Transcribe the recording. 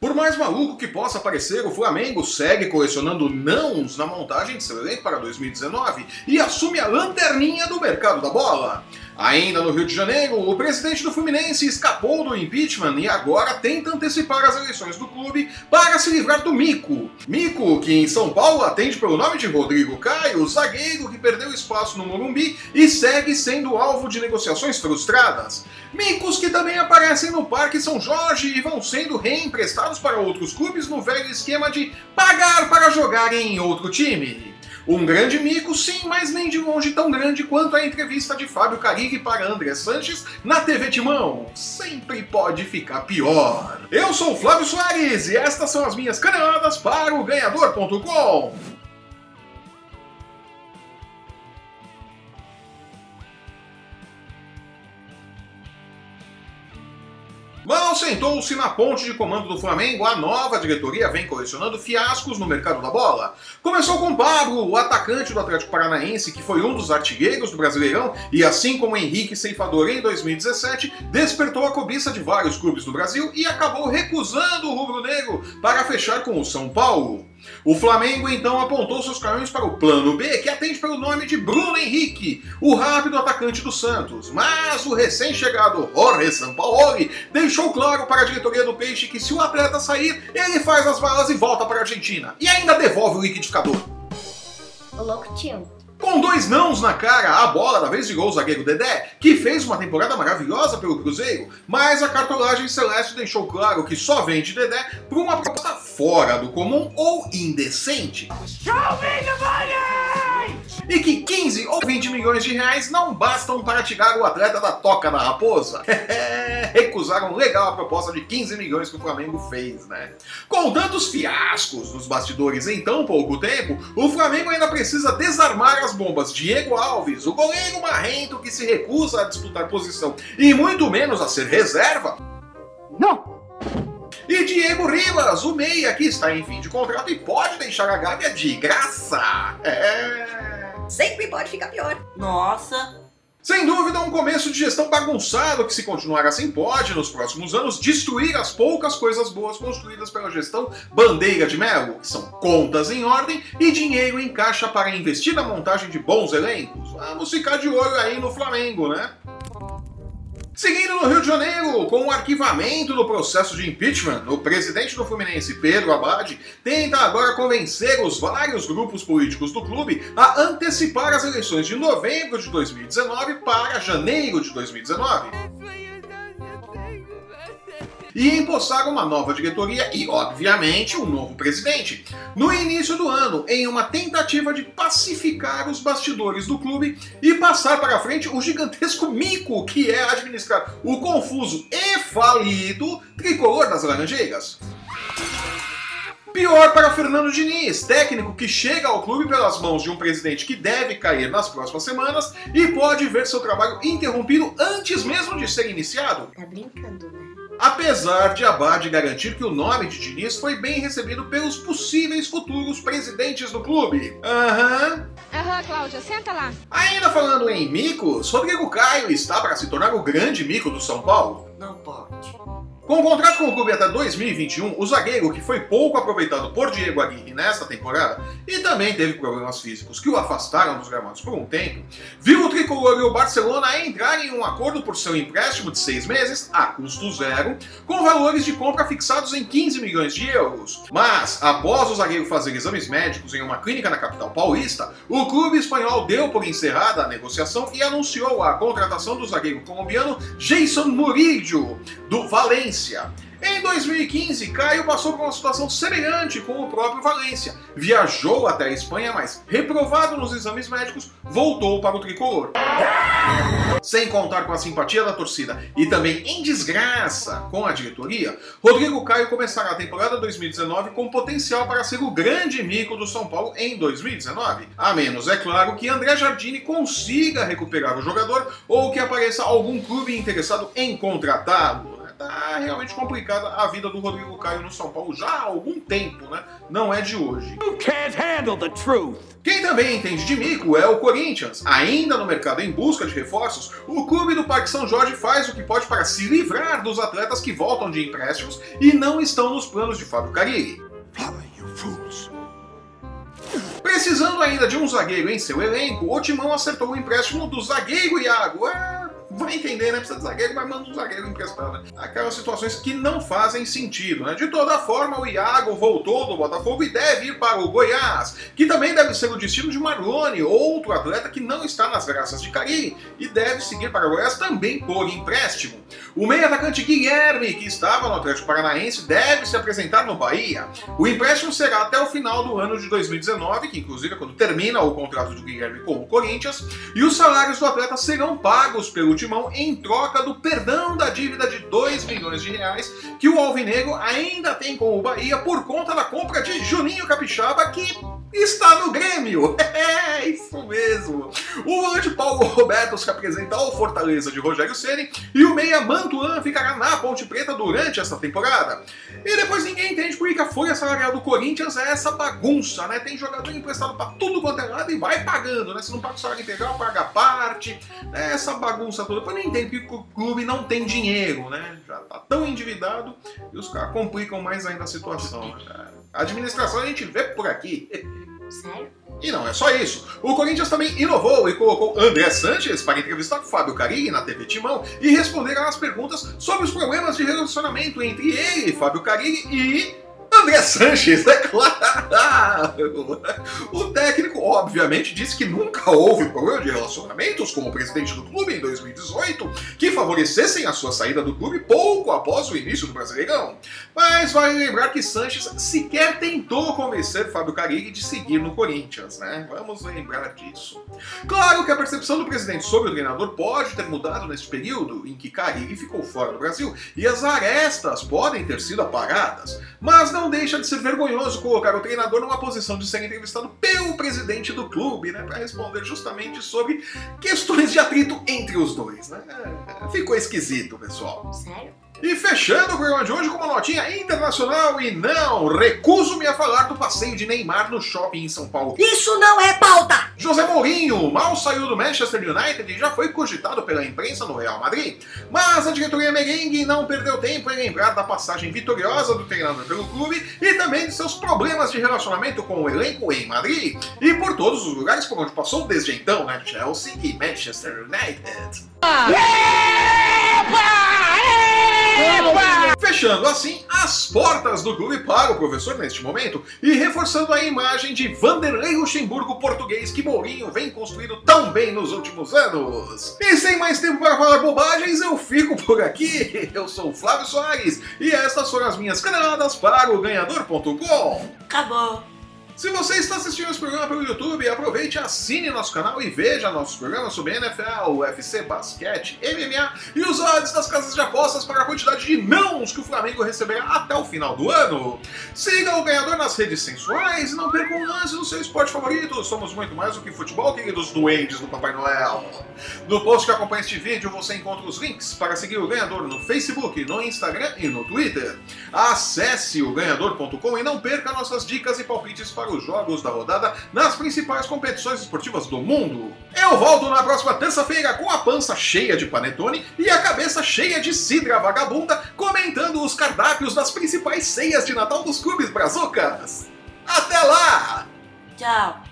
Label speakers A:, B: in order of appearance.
A: Por mais maluco que possa parecer, o Flamengo segue colecionando nãos na montagem de seu elenco para 2019 e assume a lanterninha do mercado da bola. Ainda no Rio de Janeiro, o presidente do Fluminense escapou do impeachment e agora tenta antecipar as eleições do clube para se livrar do Mico. Mico, que em São Paulo atende pelo nome de Rodrigo Caio, zagueiro que perdeu espaço no Morumbi e segue sendo alvo de negociações frustradas. Micos que também aparecem no Parque São Jorge e vão sendo reemprestados para outros clubes no velho esquema de pagar para jogar em outro time. Um grande mico, sim, mas nem de longe tão grande quanto a entrevista de Fábio Carilli para André Sanches na TV Timão. Sempre pode ficar pior. Eu sou o Flávio Soares e estas são as minhas caneladas para o Ganhador.com. Mal sentou-se na ponte de comando do Flamengo, a nova diretoria vem colecionando fiascos no mercado da bola. Começou com Pablo, o atacante do Atlético Paranaense, que foi um dos artilheiros do Brasileirão e, assim como Henrique Ceifador em 2017, despertou a cobiça de vários clubes do Brasil e acabou recusando o rubro-negro para fechar com o São Paulo. O Flamengo então apontou seus caminhos para o plano B, que atende pelo nome de Bruno Henrique, o rápido atacante do Santos. Mas o recém-chegado Jorge Sampaoli deixou claro para a diretoria do Peixe que se o atleta sair, ele faz as balas e volta para a Argentina. E ainda devolve o liquidificador.
B: O louco tio.
A: Com dois nãos na cara, a bola da vez virou o zagueiro Dedé, que fez uma temporada maravilhosa pelo Cruzeiro, mas a cartolagem celeste deixou claro que só vende Dedé por uma proposta fora do comum ou indecente. Show me the money! E que 15 ou 20 milhões de reais não bastam para tirar o atleta da toca da raposa. Recusaram legal a proposta de 15 milhões que o Flamengo fez, né? Com tantos fiascos nos bastidores em tão pouco tempo, o Flamengo ainda precisa desarmar as bombas Diego Alves, o goleiro marrento que se recusa a disputar posição e muito menos a ser reserva.
C: Não!
A: E Diego Rivas, o meia que está em fim de contrato e pode deixar a Gávea de graça. É.
B: Sempre pode ficar pior.
D: Nossa!
A: Sem dúvida, um começo de gestão bagunçado que, se continuar assim, pode, nos próximos anos, destruir as poucas coisas boas construídas pela gestão bandeira de mel, que são contas em ordem e dinheiro em caixa para investir na montagem de bons elencos. Vamos ficar de olho aí no Flamengo, né? Seguindo no Rio de Janeiro, com o arquivamento do processo de impeachment, o presidente do Fluminense, Pedro Abad, tenta agora convencer os vários grupos políticos do clube a antecipar as eleições de novembro de 2019 para janeiro de 2019 e empossar uma nova diretoria e, obviamente, um novo presidente. No início do ano, em uma tentativa de pacificar os bastidores do clube e passar para frente o gigantesco mico que é administrar o confuso e falido tricolor das Laranjeiras. Pior para Fernando Diniz, técnico que chega ao clube pelas mãos de um presidente que deve cair nas próximas semanas e pode ver seu trabalho interrompido antes mesmo de ser iniciado.
B: Tá brincando, né?
A: Apesar de Abad garantir que o nome de Diniz foi bem recebido pelos possíveis futuros presidentes do clube. Aham.
E: Aham, Cláudia, senta lá.
A: Ainda falando em micos, Rodrigo Caio está para se tornar o grande mico do São Paulo.
D: Não pode.
A: Com o contrato com o clube até 2021, o zagueiro, que foi pouco aproveitado por Diego Aguirre nesta temporada e também teve problemas físicos que o afastaram dos gramados por um tempo, viu o tricolor e o Barcelona entrarem em um acordo por seu empréstimo de seis meses, a custo zero, com valores de compra fixados em 15 milhões de euros. Mas, após o zagueiro fazer exames médicos em uma clínica na capital paulista, o clube espanhol deu por encerrada a negociação e anunciou a contratação do zagueiro colombiano Jason Murillo, do Valência Valência. Em 2015, Caio passou por uma situação semelhante com o próprio Valência. Viajou até a Espanha, mas, reprovado nos exames médicos, voltou para o tricolor. Sem contar com a simpatia da torcida e também em desgraça com a diretoria, Rodrigo Caio começará a temporada 2019 com potencial para ser o grande mico do São Paulo em 2019. A menos, é claro, que André Jardine consiga recuperar o jogador ou que apareça algum clube interessado em contratá-lo. Tá realmente complicada a vida do Rodrigo Caio no São Paulo já há algum tempo, né? Não é de hoje. Quem também entende de mico é o Corinthians. Ainda no mercado em busca de reforços, o clube do Parque São Jorge faz o que pode para se livrar dos atletas que voltam de empréstimos e não estão nos planos de Fábio Carilli. Precisando ainda de um zagueiro em seu elenco, o Timão acertou o empréstimo do zagueiro Iago. É, vai entender, né? Precisa de zagueiro, mas manda um zagueiro emprestado. Né? Aquelas situações que não fazem sentido, né? De toda forma, o Iago voltou do Botafogo e deve ir para o Goiás, que também deve ser o destino de Marlone, outro atleta que não está nas graças de Carilli e deve seguir para o Goiás também por empréstimo. O meio-atacante Guilherme, que estava no Atlético Paranaense, deve se apresentar no Bahia. O empréstimo será até o final do ano de 2019, que inclusive é quando termina o contrato do Guilherme com o Corinthians, e os salários do atleta serão pagos pelo Timão em troca do perdão da dívida de 2 milhões de reais que o Alvinegro ainda tem com o Bahia por conta da compra de Juninho Capixaba, que está no Grêmio. É isso mesmo. O volante Paulo Roberto se apresenta ao Fortaleza de Rogério Ceni e o meia Mantuan ficará na Ponte Preta durante essa temporada. E depois ninguém entende por que a folha salarial do Corinthians é essa bagunça, né? Tem jogador emprestado para tudo quanto é lado e vai pagando, né? Se não paga o salário integral, paga parte. Né? Essa bagunça toda. Depois não entende porque o clube não tem dinheiro, né? Já tá tão endividado e os caras complicam mais ainda a situação. Né? A administração a gente vê por aqui.
B: Sério?
A: E não é só isso. O Corinthians também inovou e colocou André Sanches para entrevistar Fábio Carilli na TV Timão e responder às perguntas sobre os problemas de relacionamento entre ele, Fábio Carilli e André Sanches, é claro! O técnico, obviamente, disse que nunca houve problema de relacionamentos com o presidente do clube em 2018 que favorecessem a sua saída do clube pouco após o início do Brasileirão. Mas vale lembrar que Sanches sequer tentou convencer Fábio Carilli de seguir no Corinthians, né? Vamos lembrar disso. Claro que a percepção do presidente sobre o treinador pode ter mudado neste período em que Carilli ficou fora do Brasil e as arestas podem ter sido apagadas, mas não deixa de ser vergonhoso colocar o treinador numa posição de ser entrevistado pelo presidente do clube, né, para responder justamente sobre questões de atrito entre os dois, né? É, Ficou esquisito, pessoal.
B: Sério?
A: E fechando o programa de hoje com uma notinha internacional e não, recuso-me a falar do passeio de Neymar no shopping em São Paulo.
B: Isso não é pauta!
A: José Mourinho mal saiu do Manchester United e já foi cogitado pela imprensa no Real Madrid. Mas a diretoria merengue não perdeu tempo em lembrar da passagem vitoriosa do treinador pelo clube e também de seus problemas de relacionamento com o elenco em Madrid e por todos os lugares por onde passou desde então, né? Chelsea e Manchester United. Fechando assim as portas do clube para o professor neste momento e reforçando a imagem de Vanderlei Luxemburgo português que Mourinho vem construindo tão bem nos últimos anos. E sem mais tempo para falar bobagens, eu fico por aqui. Eu sou o Flávio Soares e estas foram as minhas caneladas para o ganhador.com.
B: Acabou.
A: Se você está assistindo esse programa pelo YouTube, aproveite, assine nosso canal e veja nossos programas sobre NFL, UFC, basquete, MMA e os odds das casas de apostas para a quantidade de nãos que o Flamengo receberá até o final do ano. Siga o ganhador nas redes sensuais e não perca um lance no seu esporte favorito. Somos muito mais do que futebol, queridos duendes do Papai Noel. No post que acompanha este vídeo você encontra os links para seguir o ganhador no Facebook, no Instagram e no Twitter. Acesse o ganhador.com e não perca nossas dicas e palpites para os jogos da rodada nas principais competições esportivas do mundo. Eu volto na próxima terça-feira com a pança cheia de panetone e a cabeça cheia de cidra vagabunda, comentando os cardápios das principais ceias de Natal dos clubes brazucas. Até lá!
B: Tchau.